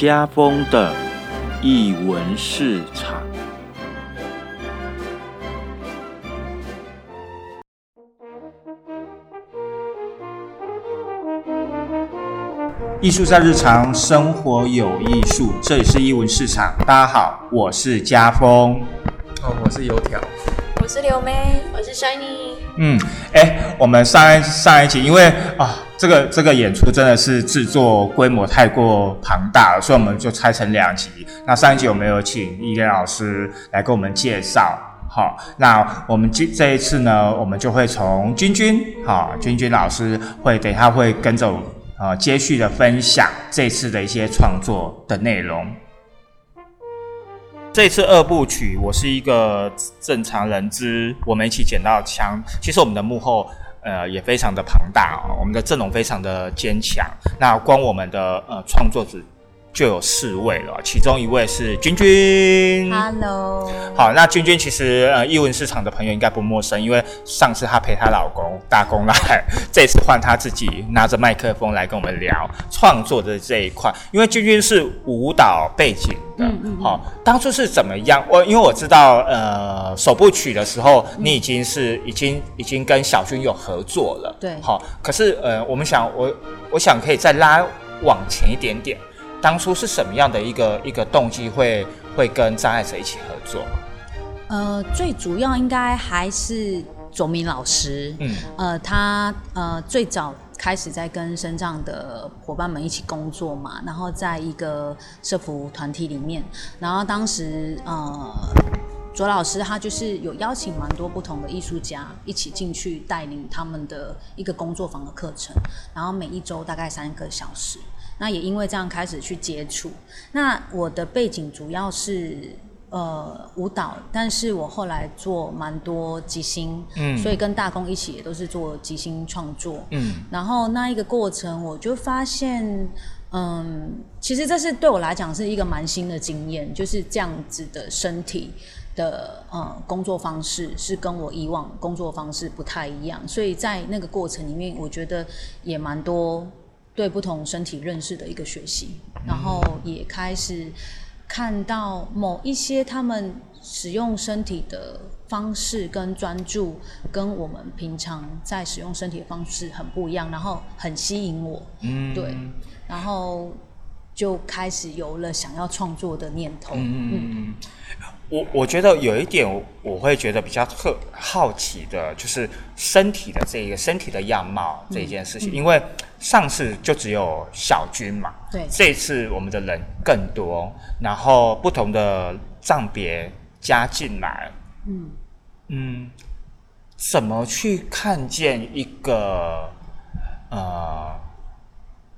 家风的译文市场。艺术在日常生活有艺术，这里是艺文市场。大家好，我是家风。哦，我是油条。我是刘梅，我是 Shiny。嗯，哎，我们上一上一集，因为啊，这个这个演出真的是制作规模太过庞大了，所以我们就拆成两集。那上一集我们有请易莲老师来给我们介绍。好，那我们这这一次呢，我们就会从君君，好，君君老师会等一下会跟着呃接续的分享这次的一些创作的内容。这次二部曲，我是一个正常人之，我们一起捡到枪。其实我们的幕后呃也非常的庞大哦，我们的阵容非常的坚强。那光我们的呃创作者。就有四位了，其中一位是君君。Hello。好，那君君其实呃，艺文市场的朋友应该不陌生，因为上次她陪她老公打工来，这次换她自己拿着麦克风来跟我们聊创作的这一块。因为君君是舞蹈背景的，嗯嗯。好，当初是怎么样？我因为我知道呃，首部曲的时候，你已经是已经已经跟小军有合作了。对。好，可是呃，我们想我我想可以再拉往前一点点。当初是什么样的一个一个动机会会跟障碍者一起合作？呃，最主要应该还是左明老师。嗯，呃，他呃最早开始在跟身障的伙伴们一起工作嘛，然后在一个社服团体里面，然后当时呃卓老师他就是有邀请蛮多不同的艺术家一起进去带领他们的一个工作坊的课程，然后每一周大概三个小时。那也因为这样开始去接触。那我的背景主要是呃舞蹈，但是我后来做蛮多即兴，嗯，所以跟大公一起也都是做即兴创作，嗯。然后那一个过程，我就发现，嗯，其实这是对我来讲是一个蛮新的经验，就是这样子的身体的呃工作方式是跟我以往工作方式不太一样，所以在那个过程里面，我觉得也蛮多。对不同身体认识的一个学习，然后也开始看到某一些他们使用身体的方式跟专注，跟我们平常在使用身体的方式很不一样，然后很吸引我。嗯，对，然后就开始有了想要创作的念头。嗯嗯嗯。我我觉得有一点我会觉得比较特好奇的，就是身体的这个身体的样貌这一件事情，因为上次就只有小军嘛，对，这次我们的人更多，然后不同的账别加进来，嗯。嗯，怎么去看见一个呃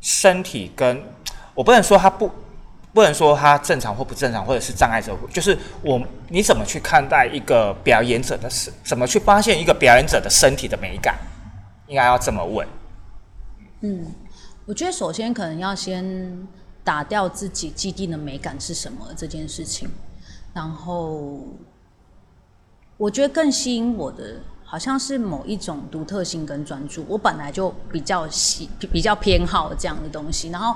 身体跟我不能说他不。不能说他正常或不正常，或者是障碍者，就是我你怎么去看待一个表演者的身？怎么去发现一个表演者的身体的美感？应该要这么问。嗯，我觉得首先可能要先打掉自己既定的美感是什么这件事情，然后我觉得更吸引我的好像是某一种独特性跟专注。我本来就比较喜比较偏好这样的东西，然后。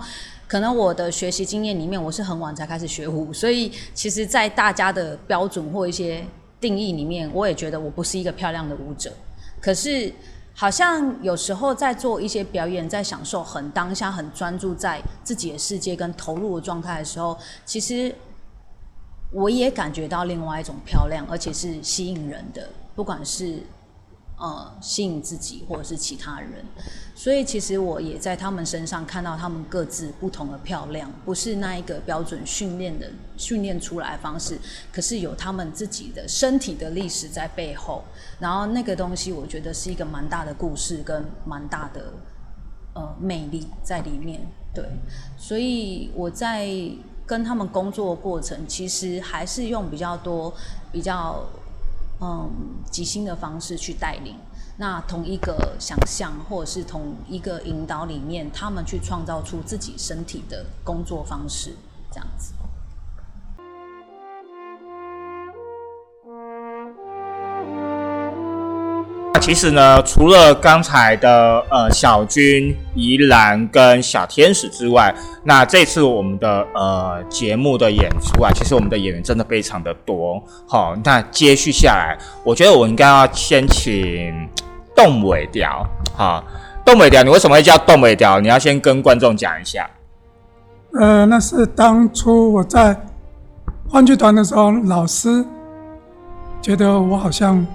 可能我的学习经验里面，我是很晚才开始学舞，所以其实，在大家的标准或一些定义里面，我也觉得我不是一个漂亮的舞者。可是，好像有时候在做一些表演，在享受很当下、很专注在自己的世界跟投入的状态的时候，其实我也感觉到另外一种漂亮，而且是吸引人的，不管是。呃，吸引自己或者是其他人，所以其实我也在他们身上看到他们各自不同的漂亮，不是那一个标准训练的训练出来方式，可是有他们自己的身体的历史在背后，然后那个东西我觉得是一个蛮大的故事跟蛮大的呃魅力在里面，对，所以我在跟他们工作过程，其实还是用比较多比较。嗯，即兴的方式去带领，那同一个想象或者是同一个引导里面，他们去创造出自己身体的工作方式，这样子。其实呢，除了刚才的呃小军、宜兰跟小天使之外，那这次我们的呃节目的演出啊，其实我们的演员真的非常的多。好，那接续下来，我觉得我应该要先请动尾雕。好，动尾雕，你为什么会叫动尾雕？你要先跟观众讲一下。呃，那是当初我在话剧团的时候，老师觉得我好像。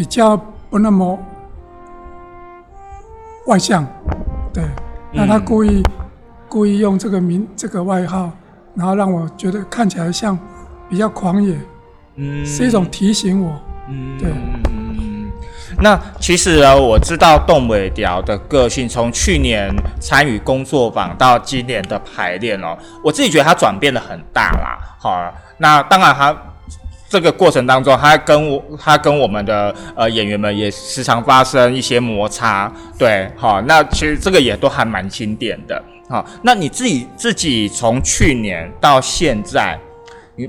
比较不那么外向，对，那他故意故意用这个名这个外号，然后让我觉得看起来像比较狂野，嗯，是一种提醒我，嗯，对，嗯，那其实啊，我知道邓伟雕的个性，从去年参与工作坊到今年的排练哦，我自己觉得他转变的很大啦，好，那当然他。这个过程当中，他跟我，他跟我们的呃演员们也时常发生一些摩擦，对，好，那其实这个也都还蛮经典的，好，那你自己自己从去年到现在，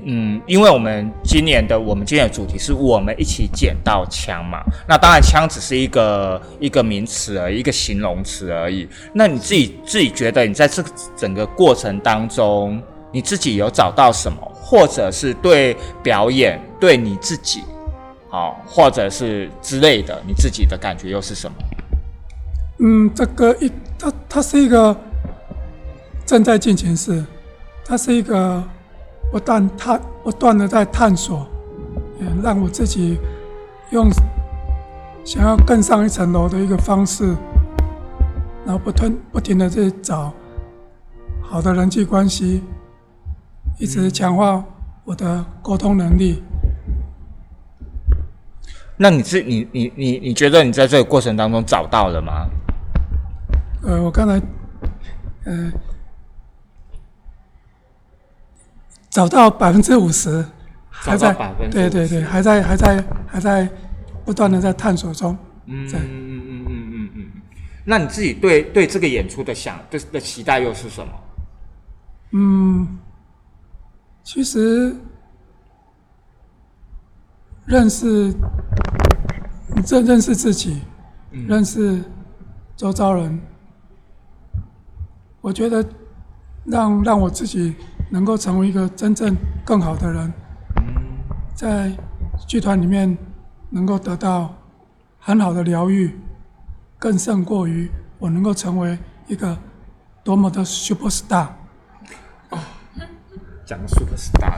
嗯，因为我们今年的我们今年的主题是我们一起捡到枪嘛，那当然枪只是一个一个名词而已，一个形容词而已，那你自己自己觉得你在这整个过程当中，你自己有找到什么？或者是对表演，对你自己，好，或者是之类的，你自己的感觉又是什么？嗯，这个一，它它是一个正在进行式，它是一个不断探不断的在探索，嗯让我自己用想要更上一层楼的一个方式，然后不断不停的在找好的人际关系。一直强化我的沟通能力。那你是你你你你觉得你在这个过程当中找到了吗？呃，我刚才呃找到百分之五十，还在对对对，还在还在还在不断的在探索中。嗯嗯嗯嗯嗯嗯嗯。那你自己对对这个演出的想的的期待又是什么？嗯。其实认识，认认识自己，认识周遭人，我觉得让让我自己能够成为一个真正更好的人，在剧团里面能够得到很好的疗愈，更胜过于我能够成为一个多么的 super star。讲 super star，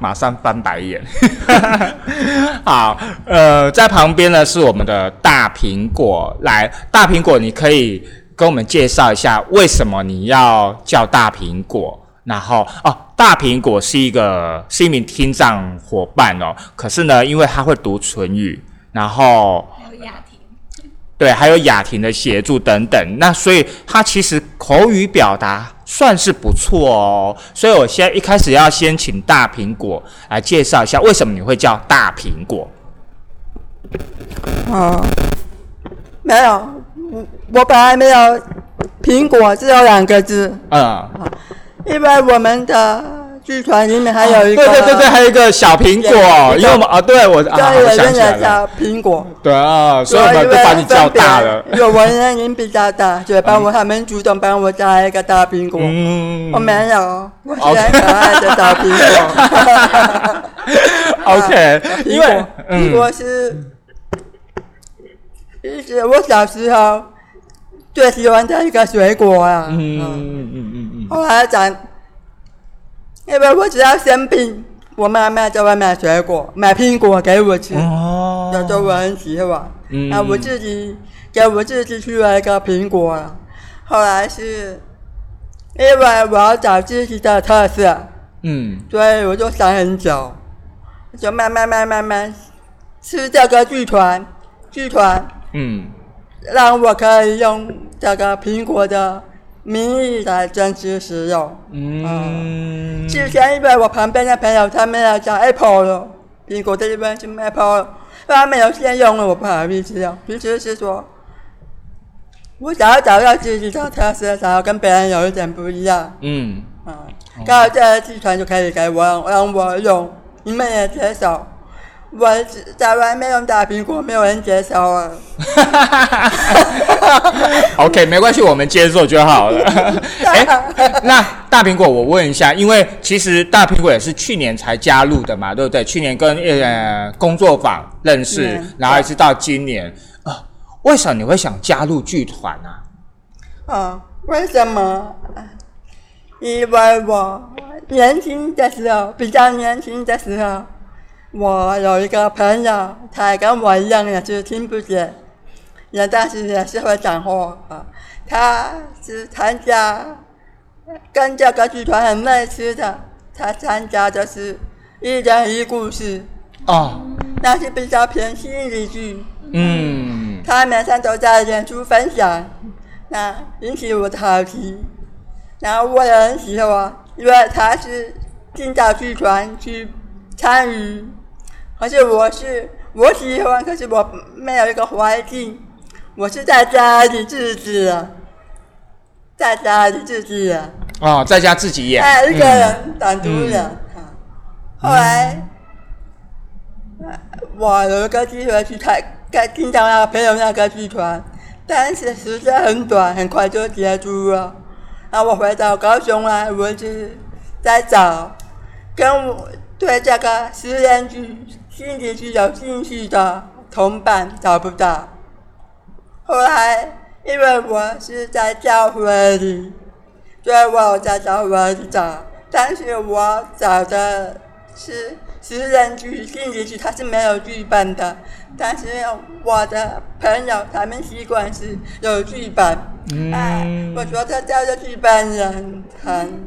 马上翻白眼。好，呃，在旁边呢是我们的大苹果，来，大苹果，你可以跟我们介绍一下为什么你要叫大苹果？然后，哦，大苹果是一个是一名听障伙伴哦，可是呢，因为他会读唇语，然后还有雅婷。对，还有雅婷的协助等等，那所以他其实口语表达算是不错哦。所以我现在一开始要先请大苹果来介绍一下，为什么你会叫大苹果？嗯，没有，我本来没有苹果，只有两个字。嗯，因为我们的。剧团里面还有一个，对对对对，还有一个小苹果，因为我们啊，对我啊，我想起来了，苹果，对啊，所以我们都把你叫大了。有我年龄比较大，就帮我他们主动帮我加一个大苹果。嗯，我没有，我喜欢可爱的大苹果。OK，因为苹果是，是我小时候最喜欢的一个水果啊。嗯嗯嗯嗯嗯。后来长。因为我只要生病，我妈妈就会买水果，买苹果给我吃，有时候我很喜欢。那我自己给我自己去了一个苹果，后来是因为我要找自己的特色，嗯，所以我就想很久，就慢慢慢慢慢吃这个剧团，剧团，嗯，让我可以用这个苹果的。名义来真实使用。嗯。之前因为我旁边的朋友他们要讲 Apple 了，苹果这边是 Apple，他们有先用了，我不好意思用。其实是说，我想要找到自己的特色，想要跟别人有一点不一样。嗯。啊，刚好这个集团就可以给我让我用，你们也接受。我在外面用大苹果，没有人接受啊。OK，没关系，我们接受就好了。哎、那大苹果，我问一下，因为其实大苹果也是去年才加入的嘛，对不对？去年跟呃工作坊认识，嗯然后一直到今年啊、为什么你会想加入剧团啊？啊，为什么？因为我年轻的时候，比较年轻的时候，我有一个朋友，他也跟我一样也是听不见，也但是也是会讲话啊。他是参加跟这个剧团很类似的，他参加的是一人一故事，哦，那是比较偏心理剧。嗯，他每天都在演出分享，那引起我的好奇，然后我也很喜欢，因为他是进到剧团去参与，可是我是我喜欢，可是我没有一个环境，我是在家里自己。的，在家里自己。啊，哦，在家自己演，哎，一个嗯人单独演。啊后来，呃我有一个机会去看，看进到那个朋友那个剧团，但是时间很短，很快就结束了。然后我回到高雄来，我就在找跟我对这个实验剧、心理剧有兴趣的同伴，找不到。后来，因为我是在教会里，所以我有在教会里找，但是我找的是十人剧、心理剧，它是没有剧本的。但是我的朋友他们习惯是有剧本，哎，我觉得这个剧本人很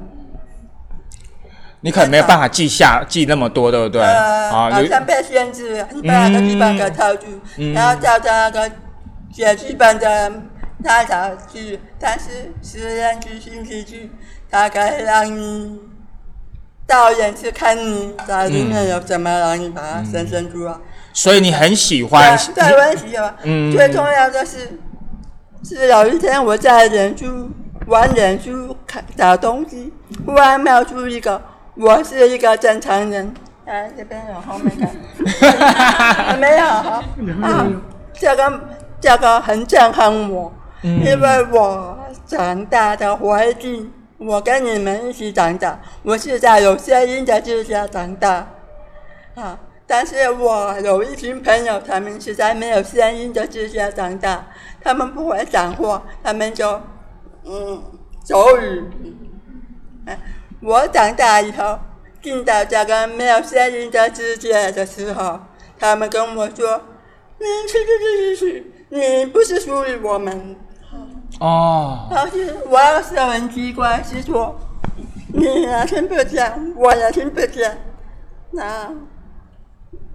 你可能没有办法记下记那么多，对不对？呃，啊，有好像被限制了，你把那个剧本给套住，嗯然后叫那个写剧本的人他才去，但是实验剧、心理剧，它可以让你导演去看你在里面有什么，让你把它生生出来。所以你很喜欢，对，我很喜欢。嗯最重要的是，是有一天我在人书玩人书看找东西，忽然冒出一个我是一个正常人。哎，这边有后面看，没有啊，这个这个很震撼我，嗯因为我长大的环境，我跟你们一起长大，我是在有声音的之下长大，啊，但是我有一群朋友，他们是在没有声音的之下长大，他们不会讲话，他们就嗯手语。哎我长大以后进到这个没有声音的世界的时候，他们跟我说：“你去去去去去，你不是属于我们。”哦，但是我要是很奇怪，是说你也听不见，我也听不见，那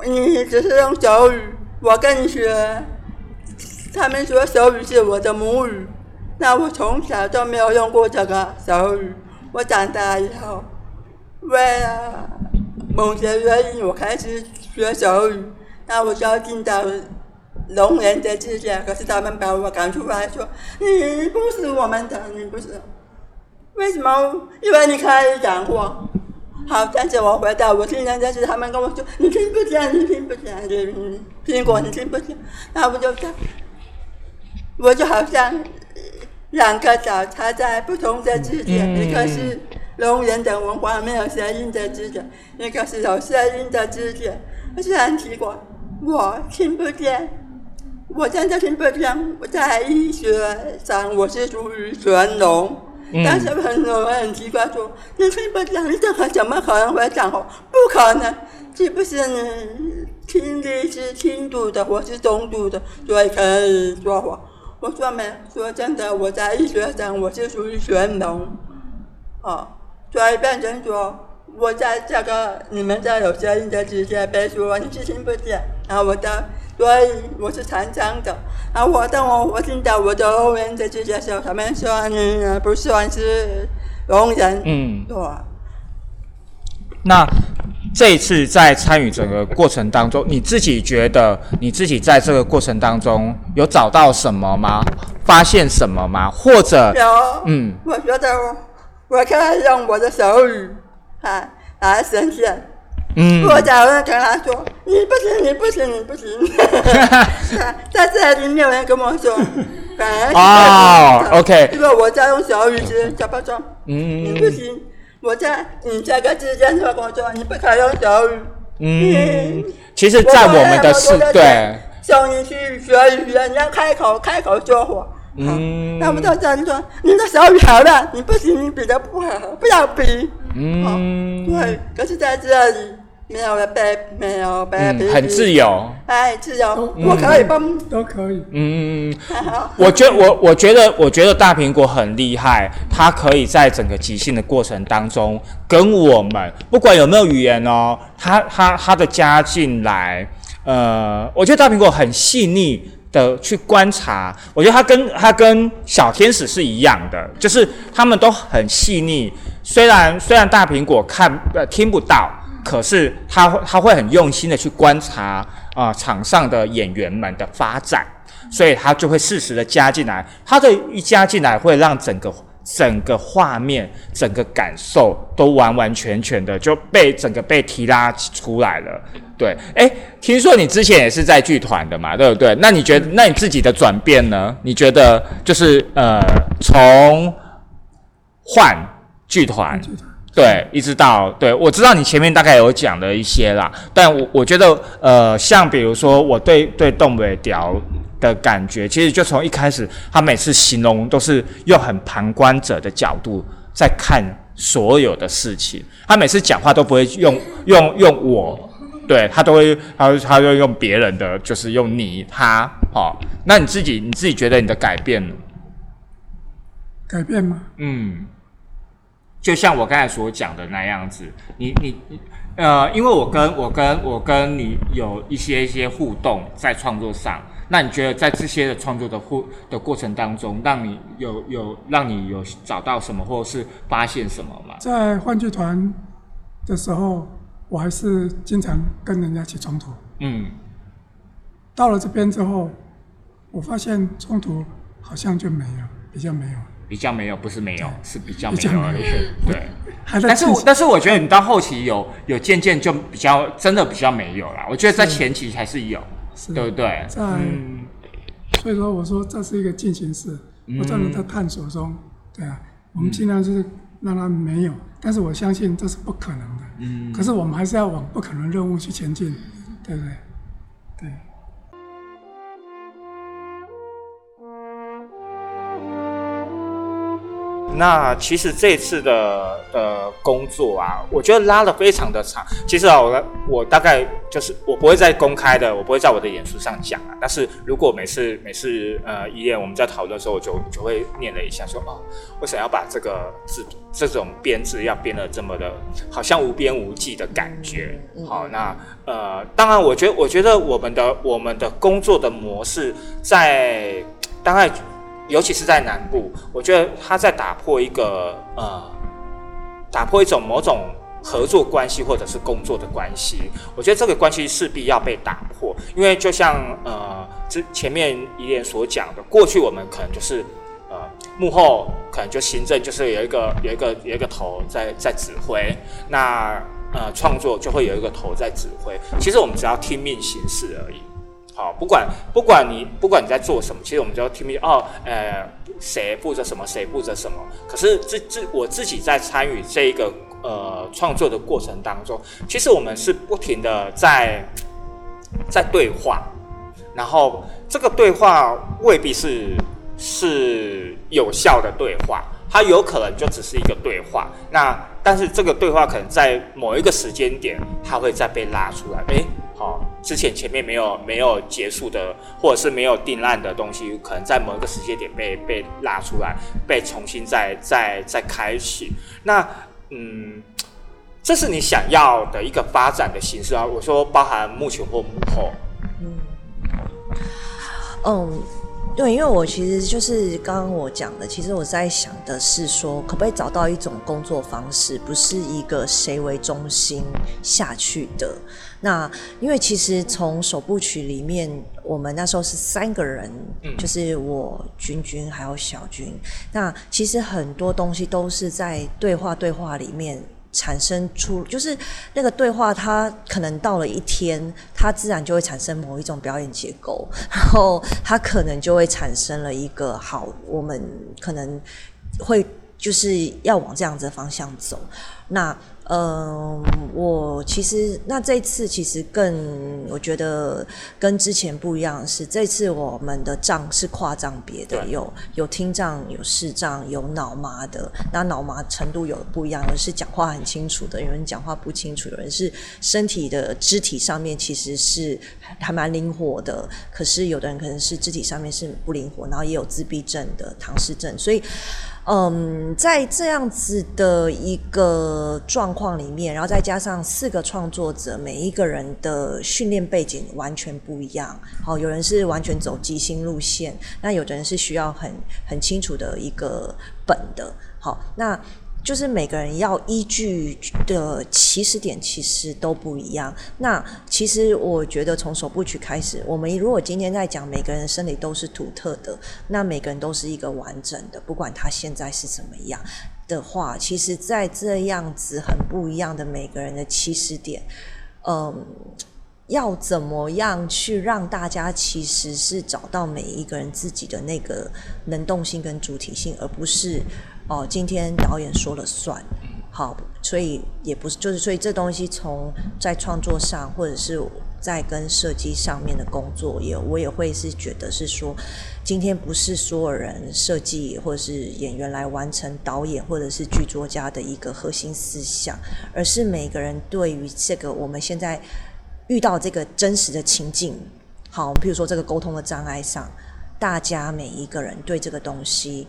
你只是用手语，我跟你学，他们说手语是我的母语，那我从小都没有用过这个手语，我长大以后，为了某些原因，我开始学手语，那我就要进到聋人的世界，可是他们把我赶出来说：“你不是我们的，你不是。”为什么？因为你可以讲话。好，但是我回到我听人家是他们跟我说：“你听不见，你听不见，你苹果你听不见。”那我就讲，我就好像两个脚插在不同的世界，嗯一个是龙人的文化没有声音的世界，一个是有声音的世界。而且很奇怪，我听不见。我真的听不见，我在医学上我是属于全聋，嗯但是很多人很奇怪说，你听不见，你这个怎么可能会讲话？不可能，是不是你听力是轻度的或是中度的，所以可以说话？我说没，说真的，我在医学上我是属于全能，哦，所以变成说。我在这个你们这有声音的直接被说你是听不见，然后我的，所以我是残障的。然后我当我我听到我的后人的世界的时候，他们说你不算是聋人，嗯，对。那这一次在参与整个过程当中，你自己觉得你自己在这个过程当中有找到什么吗？发现什么吗？或者，有，嗯，我觉得我我可以用我的手语啊来呈现，嗯，我假如跟他说你不行，你不行，你不行，在这里没有人跟我说，反而哦，OK，因为我在用小语子小包装，嗯，你不行，我在你这个之间做工作，你不可以用小语，嗯，其实，在我们的是对，送你去学语言，要开口开口说话。嗯，那我就这样说，你的小语好了，你不行，你比的不好，不要比。嗯，对，可是在这里没有了被没有被很自由，哎，自由，我可以帮，都可以。嗯，我觉得我我觉得我觉得大苹果很厉害，它可以在整个即兴的过程当中，跟我们不管有没有语言哦，它它它的加进来，呃，我觉得大苹果很细腻。的去观察，我觉得他跟他跟小天使是一样的，就是他们都很细腻。虽然虽然大苹果看呃听不到，可是他他会很用心的去观察啊场上的演员们的发展，所以他就会适时的加进来。他的一加进来，会让整个。整个画面、整个感受都完完全全的就被整个被提拉出来了。对，哎，听说你之前也是在剧团的嘛，对不对？那你觉得，那你自己的转变呢？你觉得就是呃，从换剧团，对，一直到对我知道你前面大概有讲了一些啦，但我我觉得呃，像比如说我对对东北调。的感觉，其实就从一开始，他每次形容都是用很旁观者的角度在看所有的事情。他每次讲话都不会用用用我，对他都会他他就用别人的，就是用你他哦。那你自己你自己觉得你的改变？改变吗？嗯，就像我刚才所讲的那样子，你你呃，因为我跟我跟我跟你有一些一些互动在创作上。那你觉得在这些的创作的互的过程当中，让你有有让你有找到什么，或者是发现什么吗？在幻剧团的时候，我还是经常跟人家起冲突。嗯。到了这边之后，我发现冲突好像就没有，比较没有。比较没有，不是没有，是比较没有而已。对。但是但是我觉得你到后期有有渐渐就比较真的比较没有了。我觉得在前期还是有。对不对？在，所以说我说这是一个进行式，不断的在探索中，对啊，我们尽量就是让它没有，但是我相信这是不可能的。嗯，可是我们还是要往不可能任务去前进，对不对？对。那其实这次的呃工作啊，我觉得拉的非常的长。其实啊，我我大概就是我不会在公开的，我不会在我的演出上讲啊。但是如果每次每次呃一燕我们在讨论的时候，我就就会念了一下，说哦，我想要把这个字这种编制要编的这么的，好像无边无际的感觉。好，那呃，当然，我觉得我觉得我们的我们的工作的模式在大概。尤其是在南部，我觉得他在打破一个呃，打破一种某种合作关系或者是工作的关系。我觉得这个关系势必要被打破，因为就像呃之前面一连所讲的，过去我们可能就是呃幕后可能就行政就是有一个有一个有一个头在在指挥，那呃创作就会有一个头在指挥。其实我们只要听命行事而已。好，不管不管你不管你在做什么，其实我们就要听命哦，呃，谁负责什么，谁负责什么。可是这这我自己在参与这一个呃创作的过程当中，其实我们是不停的在在对话，然后这个对话未必是是有效的对话，它有可能就只是一个对话。那但是这个对话可能在某一个时间点，它会再被拉出来，诶。之前前面没有没有结束的，或者是没有定案的东西，可能在某一个时间点被被拉出来，被重新再再再开启。那嗯，这是你想要的一个发展的形式啊。我说包含幕前或幕后。嗯，嗯。对，因为我其实就是刚刚我讲的，其实我在想的是说，可不可以找到一种工作方式，不是一个谁为中心下去的。那因为其实从首部曲里面，我们那时候是三个人，就是我君君还有小君。那其实很多东西都是在对话对话里面产生出，就是那个对话，它可能到了一天，它自然就会产生某一种表演结构，然后它可能就会产生了一个好，我们可能会就是要往这样子的方向走。那嗯，我其实那这次其实更我觉得跟之前不一样是，这次我们的账是跨账别的，有有听障、有视障、有脑麻的。那脑麻程度有不一样，有人是讲话很清楚的，有人讲话不清楚，有人是身体的肢体上面其实是还蛮灵活的，可是有的人可能是肢体上面是不灵活，然后也有自闭症的唐氏症，所以。嗯，在这样子的一个状况里面，然后再加上四个创作者，每一个人的训练背景完全不一样。好，有人是完全走即兴路线，那有的人是需要很很清楚的一个本的。好，那。就是每个人要依据的起始点其实都不一样。那其实我觉得从首部曲开始，我们如果今天在讲每个人的生理都是独特的，那每个人都是一个完整的，不管他现在是怎么样的话，其实，在这样子很不一样的每个人的起始点，嗯，要怎么样去让大家其实是找到每一个人自己的那个能动性跟主体性，而不是。哦，今天导演说了算，好，所以也不是，就是所以这东西从在创作上，或者是在跟设计上面的工作，也我也会是觉得是说，今天不是所有人设计或者是演员来完成导演或者是剧作家的一个核心思想，而是每个人对于这个我们现在遇到这个真实的情境，好，我们比如说这个沟通的障碍上，大家每一个人对这个东西。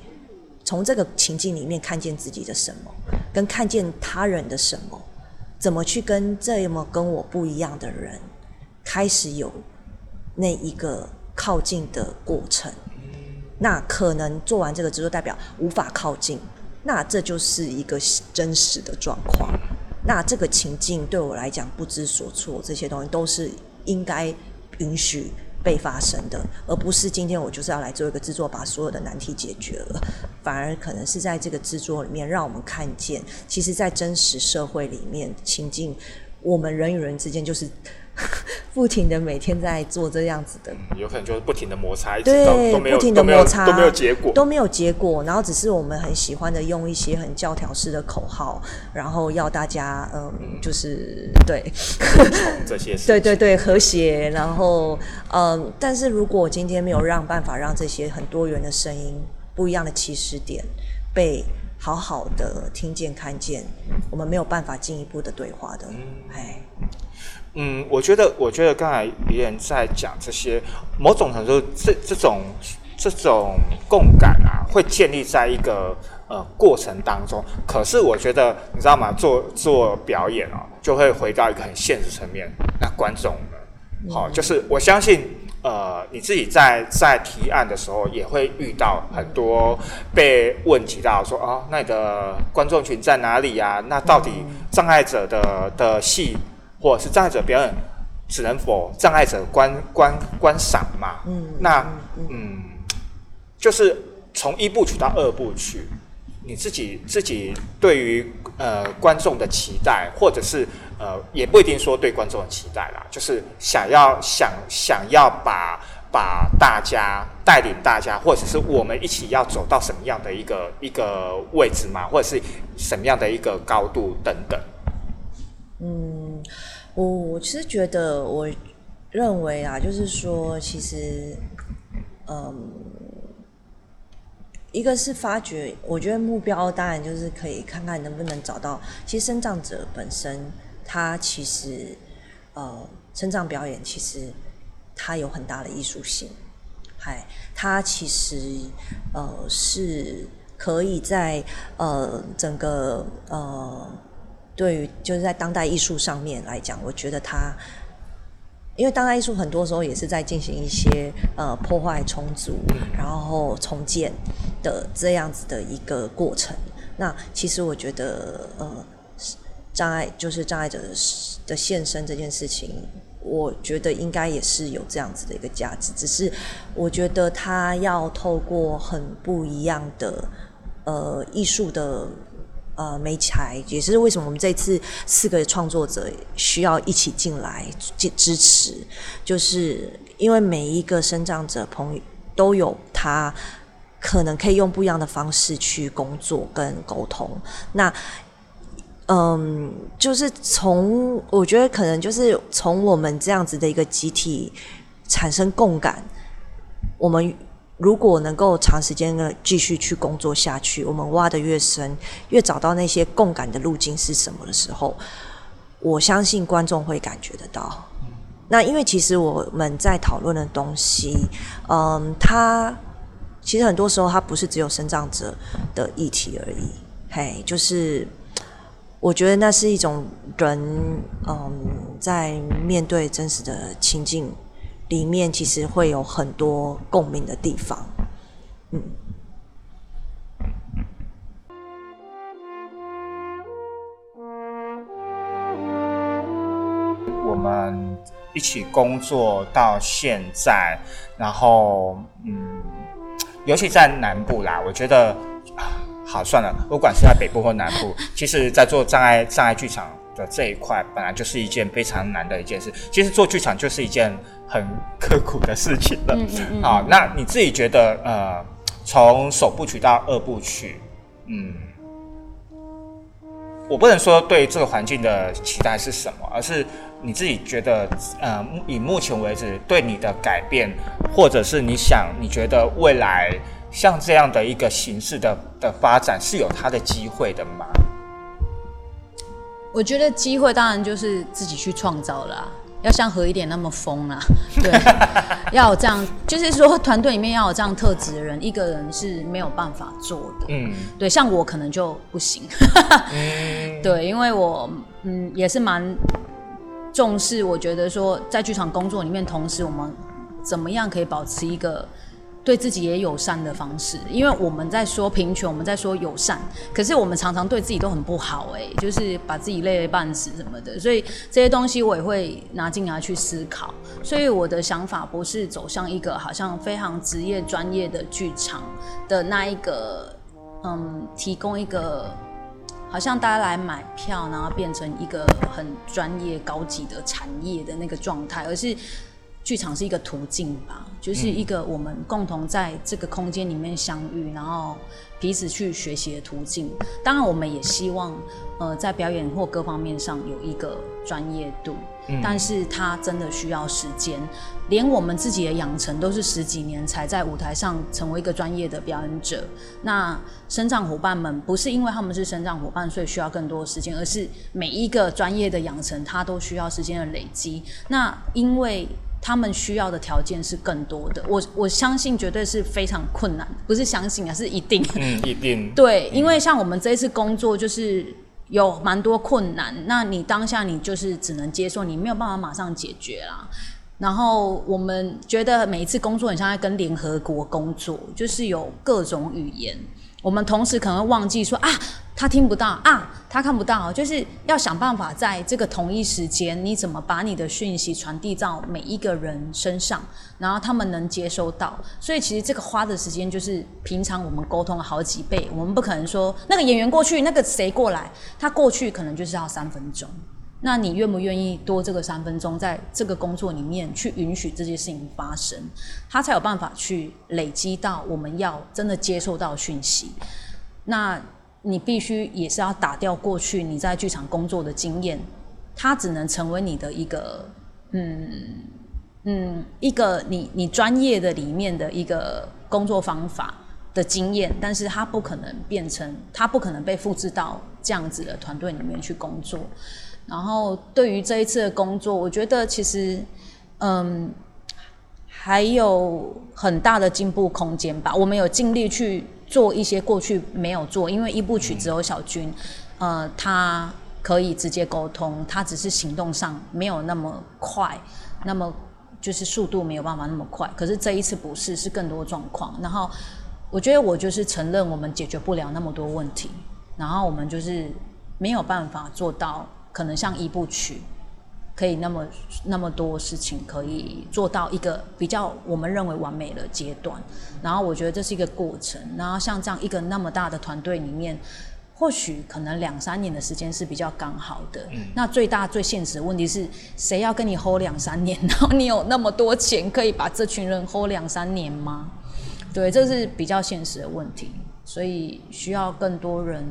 从这个情境里面看见自己的什么，跟看见他人的什么，怎么去跟这么跟我不一样的人开始有那一个靠近的过程？那可能做完这个制作代表无法靠近，那这就是一个真实的状况。那这个情境对我来讲不知所措，这些东西都是应该允许。被发生的，而不是今天我就是要来做一个制作，把所有的难题解决了，反而可能是在这个制作里面，让我们看见，其实，在真实社会里面情境，我们人与人之间就是。不停的每天在做这样子的，有可能就是不停的摩擦，对，不停的摩擦都没有结果，都没有结果。然后只是我们很喜欢的用一些很教条式的口号，然后要大家嗯，就是对这些，对对对，和谐。然后嗯，但是如果今天没有让办法让这些很多元的声音、不一样的起始点被好好的听见、看见，我们没有办法进一步的对话的，哎。嗯，我觉得，我觉得刚才别人在讲这些，某种程度，这这种这种共感啊，会建立在一个呃过程当中。可是我觉得，你知道吗？做做表演哦，就会回到一个很现实层面。那观众呢？好，就是我相信，呃，你自己在在提案的时候，也会遇到很多被问及到说，哦，那你的观众群在哪里呀？那到底障碍者的的戏？或者是障碍者表演，只能否障碍者观观观赏嘛？嗯，那嗯，就是从一部曲到二部曲，你自己自己对于呃观众的期待，或者是呃也不一定说对观众的期待啦，就是想要想想要把把大家带领大家，或者是我们一起要走到什么样的一个一个位置嘛，或者是什么样的一个高度等等。嗯。我我其实觉得，我认为啊，就是说，其实，嗯，一个是发掘，我觉得目标当然就是可以看看能不能找到。其实，生长者本身，他其实，呃，生长表演其实它有很大的艺术性，嗨，它其实呃是可以在呃整个呃。对于就是在当代艺术上面来讲，我觉得它，因为当代艺术很多时候也是在进行一些呃破坏、重组，然后重建的这样子的一个过程。那其实我觉得呃障碍就是障碍者的的现身这件事情，我觉得应该也是有这样子的一个价值。只是我觉得它要透过很不一样的呃艺术的。呃媒材，也是为什么我们这次四个创作者需要一起进来支支持，就是因为每一个生长者朋友都有他可能可以用不一样的方式去工作跟沟通，那。嗯，就是从我觉得可能就是从我们这样子的一个集体产生共感，我们如果能够长时间的继续去工作下去，我们挖的越深，越找到那些共感的路径是什么的时候，我相信观众会感觉得到。那因为其实我们在讨论的东西，嗯，它其实很多时候它不是只有生长者的议题而已，嘿，就是。我觉得那是一种人，嗯，在面对真实的情境里面，其实会有很多共鸣的地方，嗯。我们一起工作到现在，然后，嗯，尤其在南部啦，我觉得。好，算了，不管是在北部或南部，其实，在做障碍障碍剧场的这一块，本来就是一件非常难的一件事。其实做剧场就是一件很刻苦的事情了。嗯嗯嗯。好，那你自己觉得，呃，从首部曲到二部曲，嗯，我不能说对这个环境的期待是什么，而是你自己觉得，呃，以目前为止对你的改变，或者是你想，你觉得未来。像这样的一个形式的的发展是有它的机会的吗？我觉得机会当然就是自己去创造啦，要像何一点那么疯啦，对，要有这样，就是说团队里面要有这样特质的人，一个人是没有办法做的，嗯，对，像我可能就不行，对，因为我嗯也是蛮重视，我觉得说在剧场工作里面，同时我们怎么样可以保持一个。对自己也友善的方式，因为我们在说平权，我们在说友善，可是我们常常对自己都很不好，哎，就是把自己累得半死什么的，所以这些东西我也会拿进来去思考。所以我的想法不是走向一个好像非常职业专业的剧场的那一个，嗯，提供一个好像大家来买票，然后变成一个很专业高级的产业的那个状态，而是。剧场是一个途径吧，就是一个我们共同在这个空间里面相遇，然后彼此去学习的途径。当然，我们也希望，呃，在表演或各方面上有一个专业度，嗯但是它真的需要时间。连我们自己的养成都是十几年才在舞台上成为一个专业的表演者。那生长伙伴们不是因为他们是生长伙伴，所以需要更多时间，而是每一个专业的养成，它都需要时间的累积。那因为他们需要的条件是更多的，我我相信绝对是非常困难，不是相信啊，是一定。嗯，一定。对，因为像我们这一次工作就是有蛮多困难，那你当下你就是只能接受，你没有办法马上解决啦。然后我们觉得每一次工作很像在跟联合国工作，就是有各种语言。我们同时可能会忘记说啊，他听不到啊，他看不到，就是要想办法在这个同一时间，你怎么把你的讯息传递到每一个人身上，然后他们能接收到。所以其实这个花的时间就是平常我们沟通了好几倍。我们不可能说那个演员过去，那个谁过来，他过去可能就是要三分钟。那你愿不愿意多这个三分钟，在这个工作里面去允许这些事情发生，他才有办法去累积到我们要真的接受到讯息。那你必须也是要打掉过去你在剧场工作的经验，它只能成为你的一个嗯嗯一个你你专业的里面的一个工作方法的经验，但是它不可能变成，它不可能被复制到这样子的团队里面去工作。然后对于这一次的工作，我觉得其实，嗯，还有很大的进步空间吧。我们有尽力去做一些过去没有做，因为一部曲只有小军，呃，他可以直接沟通，他只是行动上没有那么快，那么就是速度没有办法那么快。可是这一次不是，是更多状况。然后我觉得我就是承认我们解决不了那么多问题，然后我们就是没有办法做到。可能像一部曲，可以那么那么多事情可以做到一个比较我们认为完美的阶段，然后我觉得这是一个过程，然后像这样一个那么大的团队里面，或许可能两三年的时间是比较刚好的。那最大最现实的问题是谁要跟你 hold 两三年？然后你有那么多钱可以把这群人 hold 两三年吗？对，这是比较现实的问题，所以需要更多人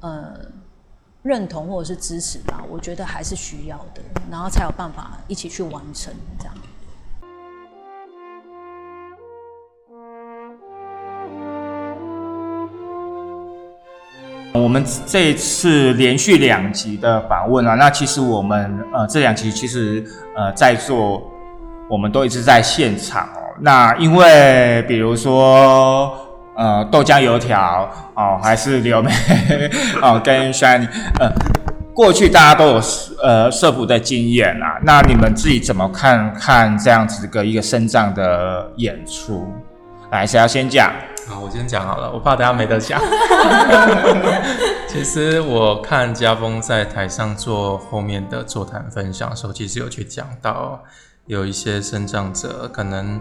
呃认同或者是支持吧。我觉得还是需要的，然后才有办法一起去完成这样。我们这一次连续两集的访问啊，那其实我们呃这两集其实呃在座我们都一直在现场哦。那因为比如说呃豆浆油条哦，还是刘梅 哦跟山呃过去大家都有呃社服的经验啊，那你们自己怎么看看这样子的一个生长的演出？来，谁要先讲？好，我先讲好了，我怕等下没得讲。其实我看家峰在台上做后面的座谈分享的时候，其实有去讲到，有一些生长者可能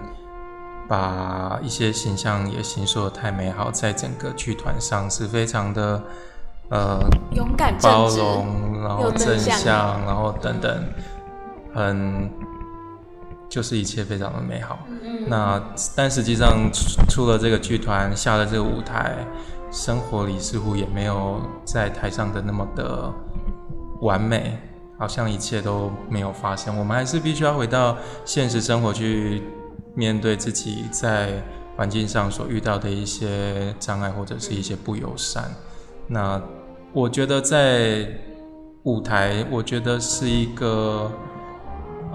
把一些形象也形塑的太美好，在整个剧团上是非常的呃 勇敢、包容，然后正向，然后等等，很。就是一切非常的美好，那但实际上出出了这个剧团，下了这个舞台，生活里似乎也没有在台上的那么的完美，好像一切都没有发生。我们还是必须要回到现实生活去面对自己在环境上所遇到的一些障碍或者是一些不友善。那我觉得在舞台，我觉得是一个。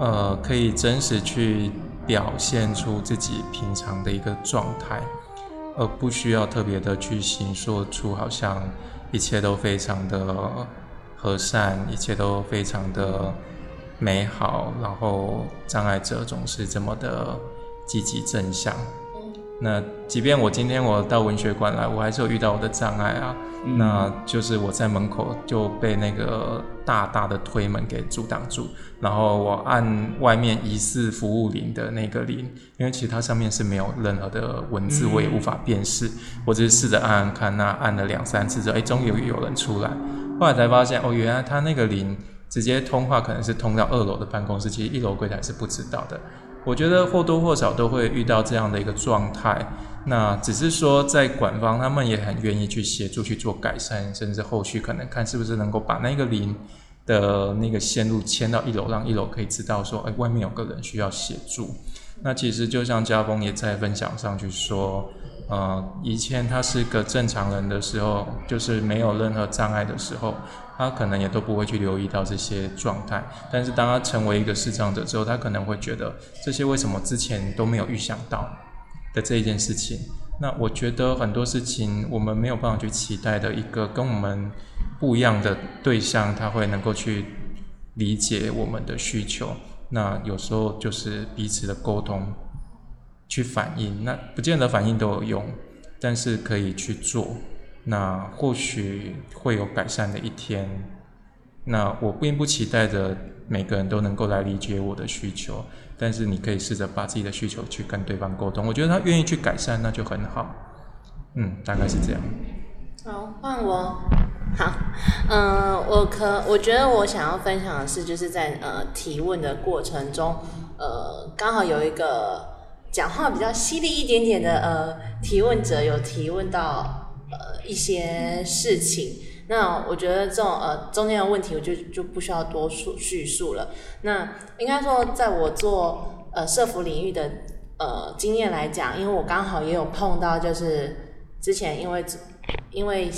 呃，可以真实去表现出自己平常的一个状态，而不需要特别的去形塑出好像一切都非常的和善，一切都非常的美好，然后障碍者总是这么的积极正向。那即便我今天我到文学馆来，我还是有遇到我的障碍啊。那就是我在门口就被那个大大的推门给阻挡住，然后我按外面疑似服务铃的那个铃，因为其实它上面是没有任何的文字，我也无法辨识。我只是试着按按看，那按了两三次之后，哎，终于有人出来。后来才发现，哦，原来他那个铃直接通话可能是通到二楼的办公室，其实一楼柜台是不知道的。我觉得或多或少都会遇到这样的一个状态。那只是说，在管方他们也很愿意去协助去做改善，甚至后续可能看是不是能够把那个零的那个线路迁到一楼，让一楼可以知道说，哎，外面有个人需要协助。那其实就像家峰也在分享上去说，呃，以前他是个正常人的时候，就是没有任何障碍的时候，他可能也都不会去留意到这些状态。但是当他成为一个视障者之后，他可能会觉得这些为什么之前都没有预想到。的这一件事情，那我觉得很多事情我们没有办法去期待的一个跟我们不一样的对象，他会能够去理解我们的需求。那有时候就是彼此的沟通，去反应。那不见得反应都有用，但是可以去做。那或许会有改善的一天。那我并不期待着每个人都能够来理解我的需求。但是你可以试着把自己的需求去跟对方沟通，我觉得他愿意去改善，那就很好。嗯，大概是这样。好，换我。好，嗯，我可我觉得我想要分享的是，就是在呃提问的过程中，呃，刚好有一个讲话比较犀利一点点的呃提问者有提问到呃一些事情。那我觉得这种呃中间的问题，我就就不需要多述叙述了。那应该说，在我做呃社服领域的呃经验来讲，因为我刚好也有碰到，就是之前因为因为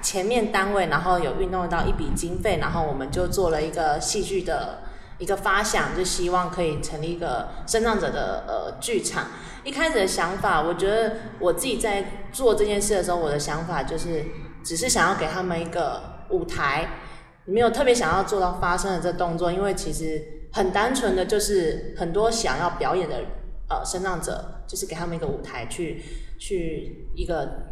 前面单位然后有运动到一笔经费，然后我们就做了一个戏剧的一个发想，就希望可以成立一个生长者的呃剧场。一开始的想法，我觉得我自己在做这件事的时候，我的想法就是。只是想要给他们一个舞台，没有特别想要做到发声的这动作，因为其实很单纯的就是很多想要表演的呃身障者，就是给他们一个舞台去去一个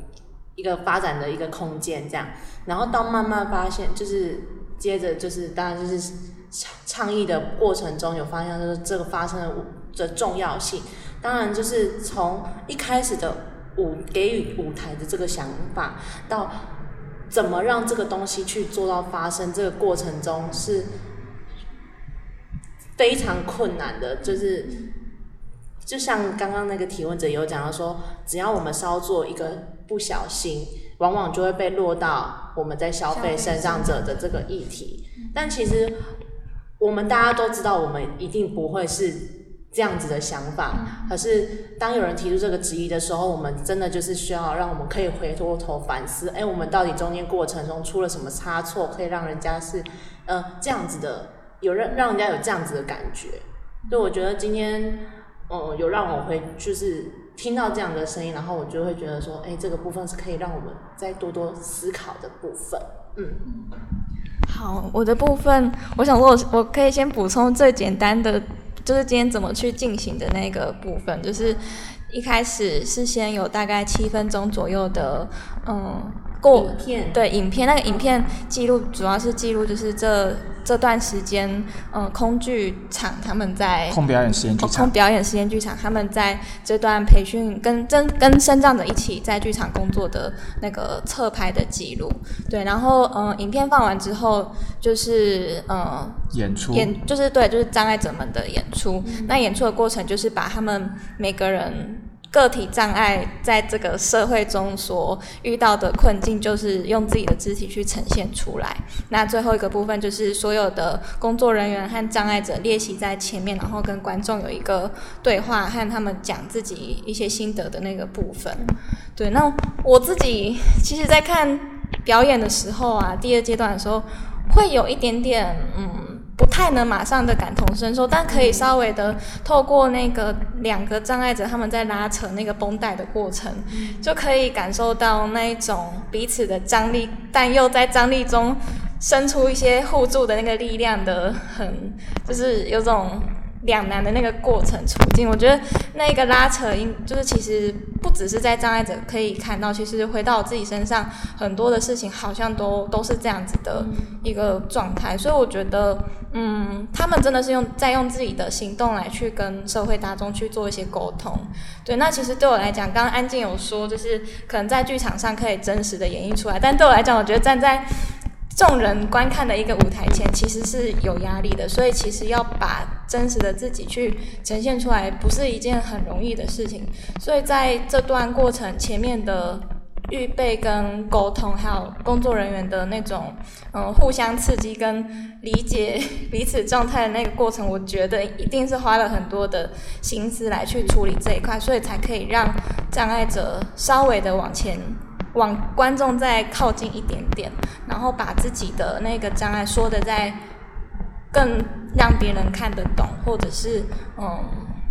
一个发展的一个空间这样，然后到慢慢发现，就是接着就是当然就是倡倡议的过程中有发现就是这个发生的的重要性，当然就是从一开始的舞给予舞台的这个想法到。怎么让这个东西去做到发生？这个过程中是非常困难的，就是就像刚刚那个提问者有讲到说，只要我们稍做一个不小心，往往就会被落到我们在消费身上者的这个议题。但其实我们大家都知道，我们一定不会是。这样子的想法，可是当有人提出这个质疑的时候，我们真的就是需要让我们可以回过头反思，哎，我们到底中间过程中出了什么差错，可以让人家是呃这样子的，有让让人家有这样子的感觉。所以我觉得今天，嗯，有让我回就是听到这样的声音，然后我就会觉得说，哎，这个部分是可以让我们再多多思考的部分。嗯，好，我的部分，我想说，我可以先补充最简单的。就是今天怎么去进行的那个部分，就是一开始是先有大概七分钟左右的，嗯。影片。对影片，那个影片记录主要是记录就是这这段时间，嗯，空剧场他们在空表演实验剧场，空表演实验剧场他们在这段培训跟真跟生长者一起在剧场工作的那个侧拍的记录，对，然后嗯，影片放完之后就是嗯演出。演就是对就是障碍者们的演出，那演出的过程就是把他们每个人。个体障碍在这个社会中所遇到的困境，就是用自己的肢体去呈现出来。那最后一个部分就是所有的工作人员和障碍者列席在前面，然后跟观众有一个对话，和他们讲自己一些心得的那个部分。对，那我自己其实，在看表演的时候啊，第二阶段的时候，会有一点点嗯。不太能马上的感同身受，但可以稍微的透过那个两个障碍者他们在拉扯那个绷带的过程，就可以感受到那一种彼此的张力，但又在张力中生出一些互助的那个力量的，很就是有种。两难的那个过程处境，我觉得那个拉扯，应就是其实不只是在障碍者可以看到，其实回到我自己身上，很多的事情好像都都是这样子的一个状态。所以我觉得，嗯，他们真的是用在用自己的行动来去跟社会大众去做一些沟通。对，那其实对我来讲，刚刚安静有说，就是可能在剧场上可以真实的演绎出来，但对我来讲，我觉得站在众人观看的一个舞台前，其实是有压力的，所以其实要把真实的自己去呈现出来，不是一件很容易的事情。所以在这段过程前面的预备跟沟通，还有工作人员的那种嗯互相刺激跟理解 彼此状态的那个过程，我觉得一定是花了很多的心思来去处理这一块，所以才可以让障碍者稍微的往前。往观众再靠近一点点，然后把自己的那个障碍说的再更让别人看得懂，或者是嗯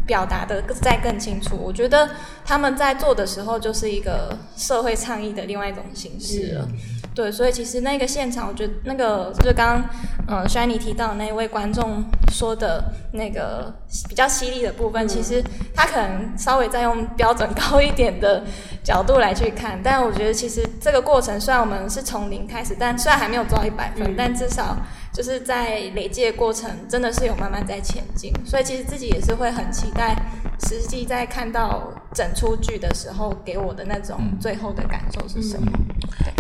表达的再更清楚。我觉得他们在做的时候就是一个社会倡议的另外一种形式了。对，所以其实那个现场，我觉得那个就刚刚嗯 Shiny 提到那位观众说的那个比较犀利的部分，其实他可能稍微再用标准高一点的角度来去看，但我觉得其实这个过程虽然我们是从零开始，但虽然还没有做到一百分，但至少就是在累积的过程真的是有慢慢在前进，所以其实自己也是会很期待。实际在看到整出剧的时候，给我的那种最后的感受是什么？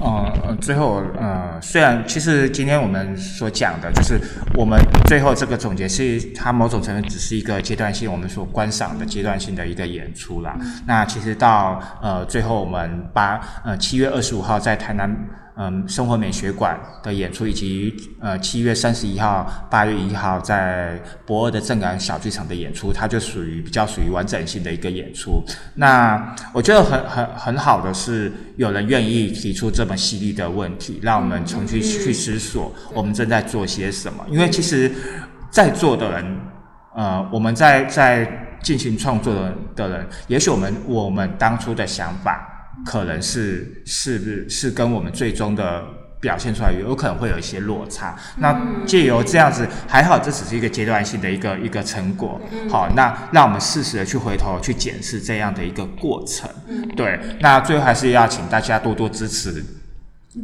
嗯，最后呃，虽然其实今天我们所讲的，就是我们最后这个总结是它某种程度只是一个阶段性，我们所观赏的阶段性的一个演出啦。那其实到呃最后我们八呃七月二十五号在台南。嗯，生活美学馆的演出，以及呃七月三十一号、八月一号在博尔的正港小剧场的演出，它就属于比较属于完整性的一个演出。那我觉得很很很好的是，有人愿意提出这么犀利的问题，让我们重新去思索我们正在做些什么。因为其实，在座的人，呃，我们在在进行创作的的人，也许我们我们当初的想法。可能是是是跟我们最终的表现出来有可能会有一些落差。那借由这样子，还好这只是一个阶段性的一个一个成果。好，那让我们适时的去回头去检视这样的一个过程。对，那最后还是要请大家多多支持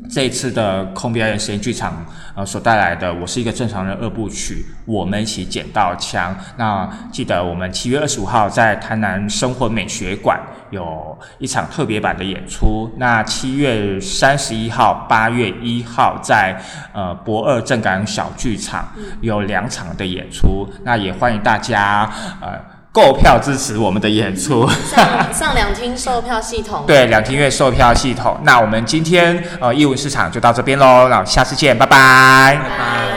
这一次的空表演实验剧场，呃，所带来的《我是一个正常人》二部曲，我们一起捡到枪。那记得我们七月二十五号在台南生活美学馆有一场特别版的演出。那七月三十一号、八月一号在呃博二正港小剧场有两场的演出。那也欢迎大家呃。购票支持我们的演出，上上两厅售票系统，对两厅院售票系统。那我们今天呃义文市场就到这边喽，那下次见，拜拜。拜拜。